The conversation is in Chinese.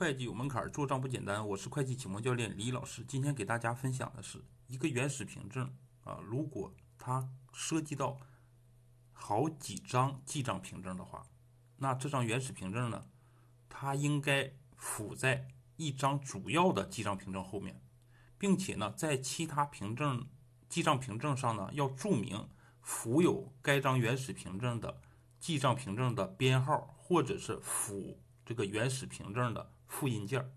会计有门槛，做账不简单。我是会计启蒙教练李老师，今天给大家分享的是一个原始凭证啊，如果它涉及到好几张记账凭证的话，那这张原始凭证呢，它应该附在一张主要的记账凭证后面，并且呢，在其他凭证记账凭证上呢，要注明附有该张原始凭证的记账凭证的编号，或者是附这个原始凭证的复印件儿。